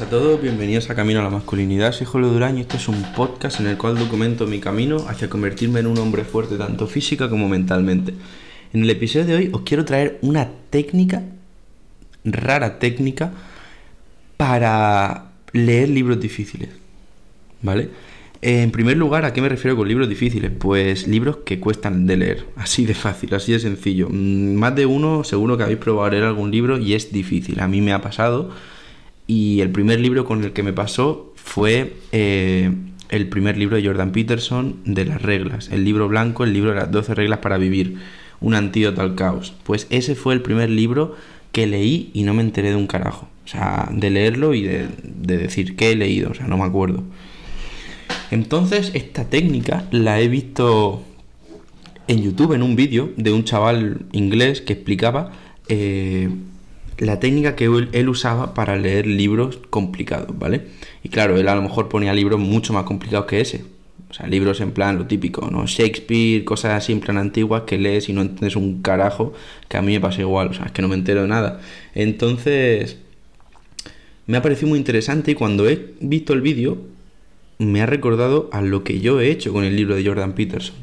a todos, bienvenidos a Camino a la Masculinidad. Soy Julio Durán y este es un podcast en el cual documento mi camino hacia convertirme en un hombre fuerte tanto física como mentalmente. En el episodio de hoy os quiero traer una técnica, rara técnica, para leer libros difíciles. ¿Vale? En primer lugar, ¿a qué me refiero con libros difíciles? Pues libros que cuestan de leer, así de fácil, así de sencillo. Mm, más de uno seguro que habéis probado leer algún libro y es difícil. A mí me ha pasado y el primer libro con el que me pasó fue eh, el primer libro de Jordan Peterson de las reglas, el libro blanco, el libro de las 12 reglas para vivir, un antídoto al caos. Pues ese fue el primer libro que leí y no me enteré de un carajo. O sea, de leerlo y de, de decir qué he leído, o sea, no me acuerdo. Entonces, esta técnica la he visto en YouTube, en un vídeo de un chaval inglés que explicaba eh, la técnica que él, usaba para leer libros complicados, ¿vale? Y claro, él a lo mejor ponía libros mucho más complicados que ese. O sea, libros en plan lo típico, ¿no? Shakespeare, cosas así en plan antiguas que lees y no entiendes un carajo, que a mí me pasa igual, o sea, es que no me entero de nada. Entonces, me ha parecido muy interesante y cuando he visto el vídeo, me ha recordado a lo que yo he hecho con el libro de Jordan Peterson.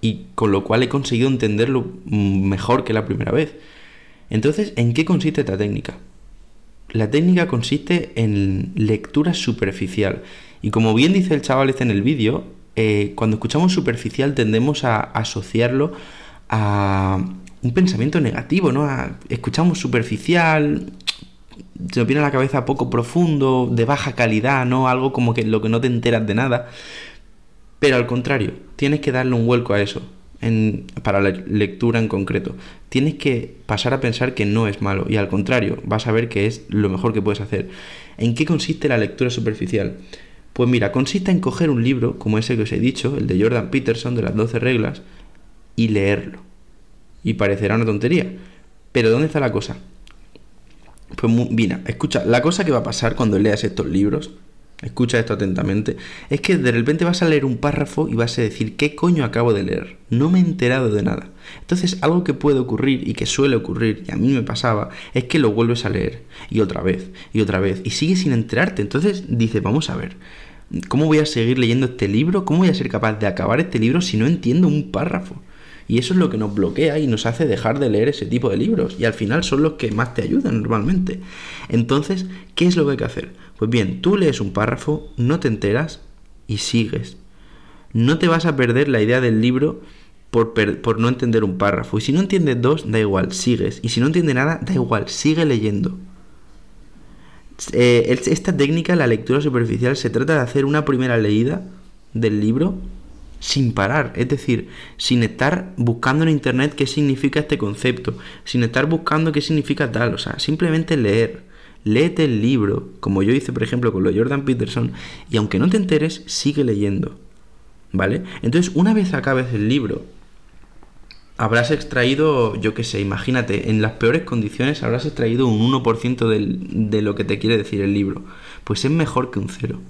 Y con lo cual he conseguido entenderlo mejor que la primera vez. Entonces, ¿en qué consiste esta técnica? La técnica consiste en lectura superficial. Y como bien dice el chaval este en el vídeo, eh, cuando escuchamos superficial tendemos a asociarlo a un pensamiento negativo, ¿no? escuchamos superficial, se nos viene la cabeza poco profundo, de baja calidad, ¿no? Algo como que lo que no te enteras de nada. Pero al contrario, tienes que darle un vuelco a eso para la lectura en concreto. Tienes que pasar a pensar que no es malo y al contrario, vas a ver que es lo mejor que puedes hacer. ¿En qué consiste la lectura superficial? Pues mira, consiste en coger un libro como ese que os he dicho, el de Jordan Peterson de las 12 reglas, y leerlo. Y parecerá una tontería. Pero ¿dónde está la cosa? Pues mira, escucha, la cosa que va a pasar cuando leas estos libros escucha esto atentamente, es que de repente vas a leer un párrafo y vas a decir, ¿qué coño acabo de leer? No me he enterado de nada. Entonces, algo que puede ocurrir y que suele ocurrir, y a mí me pasaba, es que lo vuelves a leer, y otra vez, y otra vez, y sigues sin enterarte. Entonces dices, vamos a ver, ¿cómo voy a seguir leyendo este libro? ¿Cómo voy a ser capaz de acabar este libro si no entiendo un párrafo? Y eso es lo que nos bloquea y nos hace dejar de leer ese tipo de libros. Y al final son los que más te ayudan normalmente. Entonces, ¿qué es lo que hay que hacer? Pues bien, tú lees un párrafo, no te enteras y sigues. No te vas a perder la idea del libro por, por, no entender un párrafo. Y si no entiendes dos, da igual, sigues. Y si no entiendes nada, da igual, sigue leyendo. Eh, esta técnica, la lectura superficial, se trata de hacer una primera leída del libro sin parar, es decir, sin estar buscando en internet qué significa este concepto, sin estar buscando qué significa tal, o sea, simplemente leer. Léete el libro, como yo hice por ejemplo con lo Jordan Peterson, y aunque no te enteres, sigue leyendo. ¿Vale? Entonces, una vez acabes el libro, habrás extraído, yo qué sé, imagínate, en las peores condiciones habrás extraído un 1% del, de lo que te quiere decir el libro. Pues es mejor que un cero.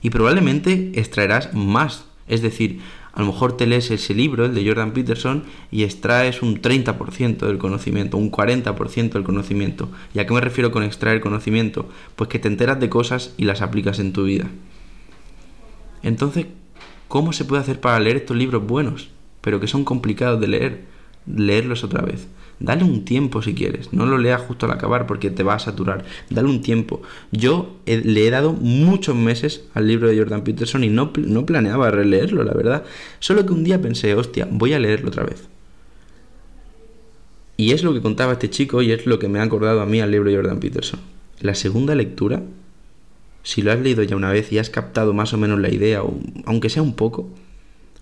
Y probablemente extraerás más es decir, a lo mejor te lees ese libro, el de Jordan Peterson, y extraes un 30% del conocimiento, un 40% del conocimiento. ¿Y a qué me refiero con extraer conocimiento? Pues que te enteras de cosas y las aplicas en tu vida. Entonces, ¿cómo se puede hacer para leer estos libros buenos, pero que son complicados de leer? Leerlos otra vez. Dale un tiempo si quieres. No lo leas justo al acabar porque te va a saturar. Dale un tiempo. Yo le he dado muchos meses al libro de Jordan Peterson y no, no planeaba releerlo, la verdad. Solo que un día pensé, hostia, voy a leerlo otra vez. Y es lo que contaba este chico y es lo que me ha acordado a mí al libro de Jordan Peterson. La segunda lectura, si lo has leído ya una vez y has captado más o menos la idea, aunque sea un poco,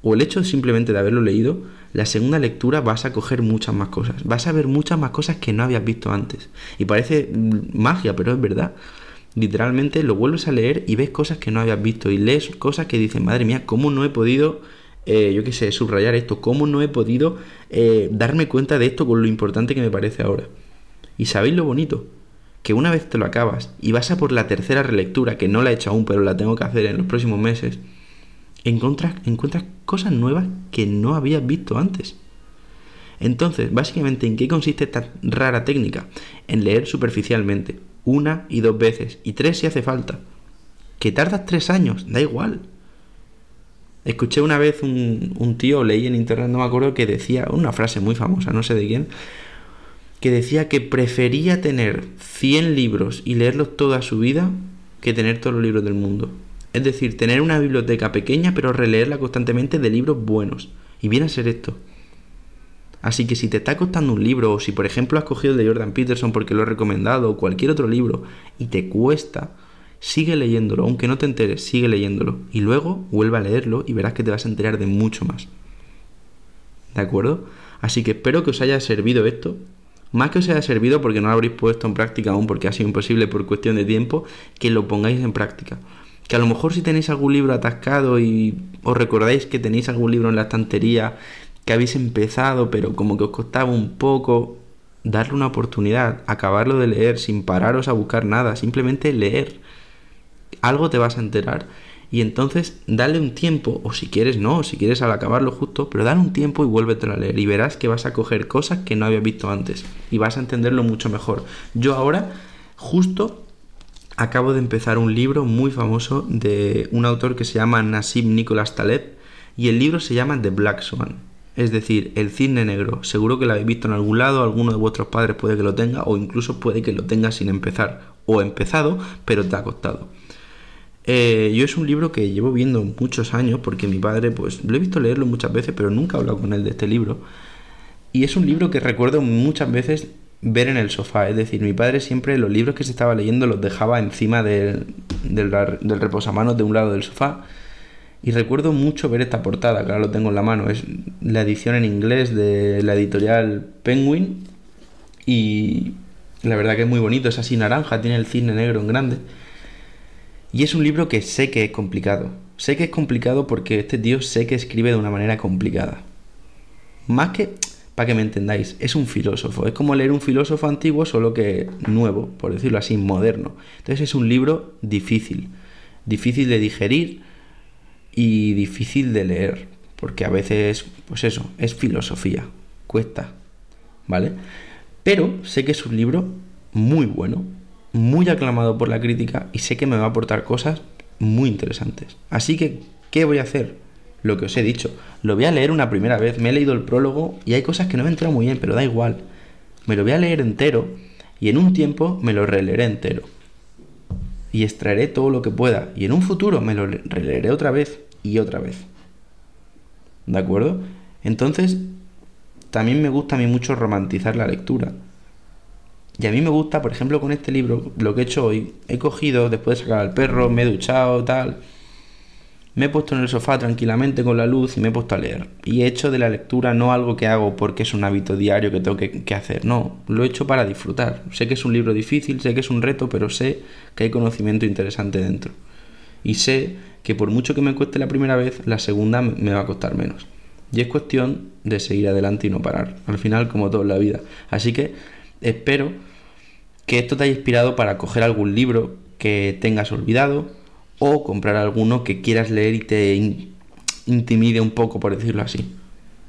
o el hecho simplemente de haberlo leído, la segunda lectura vas a coger muchas más cosas. Vas a ver muchas más cosas que no habías visto antes. Y parece mm, magia, pero es verdad. Literalmente lo vuelves a leer y ves cosas que no habías visto. Y lees cosas que dices, madre mía, ¿cómo no he podido, eh, yo qué sé, subrayar esto? ¿Cómo no he podido eh, darme cuenta de esto con lo importante que me parece ahora? Y sabéis lo bonito, que una vez te lo acabas y vas a por la tercera relectura, que no la he hecho aún, pero la tengo que hacer en los próximos meses, encuentras, encuentras cosas nuevas que no habías visto antes. Entonces, básicamente, ¿en qué consiste esta rara técnica? En leer superficialmente. una y dos veces, y tres si hace falta. Que tardas tres años, da igual. Escuché una vez un, tío, leí en internet, no me acuerdo, que decía, una frase muy famosa, no sé de quién, que decía que prefería tener 100 libros y leerlos toda su vida que tener todos los libros del mundo. Es decir, tener una biblioteca pequeña pero releerla constantemente de libros buenos. Y viene a ser esto. Así que si te está costando un libro, o si por ejemplo has cogido el de Jordan Peterson porque lo he recomendado, o cualquier otro libro, y te cuesta, sigue leyéndolo, aunque no te enteres, sigue leyéndolo. Y luego vuelve a leerlo y verás que te vas a enterar de mucho más. ¿De acuerdo? Así que espero que os haya servido esto. Más que os haya servido porque no lo habréis puesto en práctica aún porque ha sido imposible por cuestión de tiempo, que lo pongáis en práctica. Que a lo mejor si tenéis algún libro atascado y os recordáis que tenéis algún libro en la estantería que habéis empezado, pero como que os costaba un poco darle una oportunidad, acabarlo de leer sin pararos a buscar nada, simplemente leer. Algo te vas a enterar. Y entonces dale un tiempo, o si quieres no, si quieres al acabarlo justo, pero dale un tiempo y vuélvete a leer y verás que vas a coger cosas que no habías visto antes y vas a entenderlo mucho mejor. Yo ahora justo acabo de empezar un libro muy famoso de un autor que se llama Nassim Nicholas Taleb y el libro se llama The Black Swan es decir, el cisne negro. Seguro que lo habéis visto en algún lado, alguno de vuestros padres puede que lo tenga o incluso puede que lo tenga sin empezar o empezado, pero te ha costado. Eh, yo es un libro que llevo viendo muchos años porque mi padre, pues lo he visto leerlo muchas veces, pero nunca he hablado con él de este libro. Y es un libro que recuerdo muchas veces ver en el sofá. Es decir, mi padre siempre los libros que se estaba leyendo los dejaba encima del, del, del reposamanos de un lado del sofá y recuerdo mucho ver esta portada, que ahora lo tengo en la mano. Es la edición en inglés de la editorial Penguin. Y la verdad que es muy bonito. Es así naranja, tiene el cisne negro en grande. Y es un libro que sé que es complicado. Sé que es complicado porque este tío sé que escribe de una manera complicada. Más que, para que me entendáis, es un filósofo. Es como leer un filósofo antiguo, solo que nuevo, por decirlo así, moderno. Entonces es un libro difícil. Difícil de digerir y difícil de leer, porque a veces, pues eso, es filosofía, cuesta, ¿vale? Pero sé que es un libro muy bueno, muy aclamado por la crítica y sé que me va a aportar cosas muy interesantes. Así que, ¿qué voy a hacer? Lo que os he dicho, lo voy a leer una primera vez, me he leído el prólogo y hay cosas que no me entrado muy bien, pero da igual. Me lo voy a leer entero y en un tiempo me lo releeré entero. Y extraeré todo lo que pueda. Y en un futuro me lo releeré otra vez y otra vez. ¿De acuerdo? Entonces, también me gusta a mí mucho romantizar la lectura. Y a mí me gusta, por ejemplo, con este libro, lo que he hecho hoy, he cogido, después de sacar al perro, me he duchado, tal, me he puesto en el sofá tranquilamente con la luz y me he puesto a leer. Y he hecho de la lectura no algo que hago porque es un hábito diario que tengo que, hacer, no, lo he hecho para disfrutar. Sé que es un libro difícil, sé que es un reto, pero sé que hay conocimiento interesante dentro. Y sé que por mucho que me cueste la primera vez, la segunda me va a costar menos. Y es cuestión de seguir adelante y no parar. Al final, como todo en la vida. Así que espero que esto te haya inspirado para coger algún libro que tengas olvidado o comprar alguno que quieras leer y te intimide un poco, por decirlo así.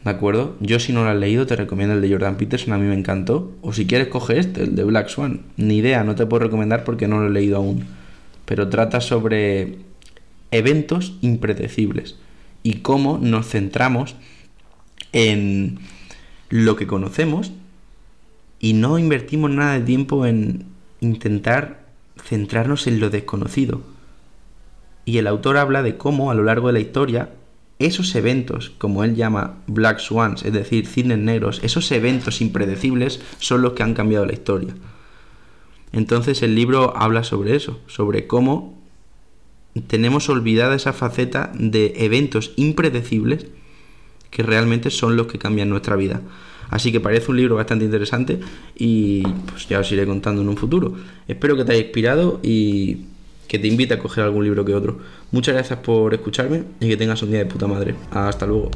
¿De acuerdo? Yo si no lo has leído te recomiendo el de Jordan Peterson, a mí me encantó. O si quieres coge este, el de Black Swan. Ni idea, no te puedo recomendar porque no lo he leído aún. Pero trata sobre eventos impredecibles y cómo nos centramos en lo que conocemos y no invertimos nada de tiempo en intentar centrarnos en lo desconocido. Y el autor habla de cómo a lo largo de la historia esos eventos, como él llama Black Swans, es decir, cisnes negros, esos eventos impredecibles son los que han cambiado la historia. Entonces el libro habla sobre eso, sobre cómo tenemos olvidada esa faceta de eventos impredecibles que realmente son los que cambian nuestra vida. Así que parece un libro bastante interesante y pues ya os iré contando en un futuro. Espero que te haya inspirado y que te invite a coger algún libro que otro. Muchas gracias por escucharme y que tengas un día de puta madre. Hasta luego.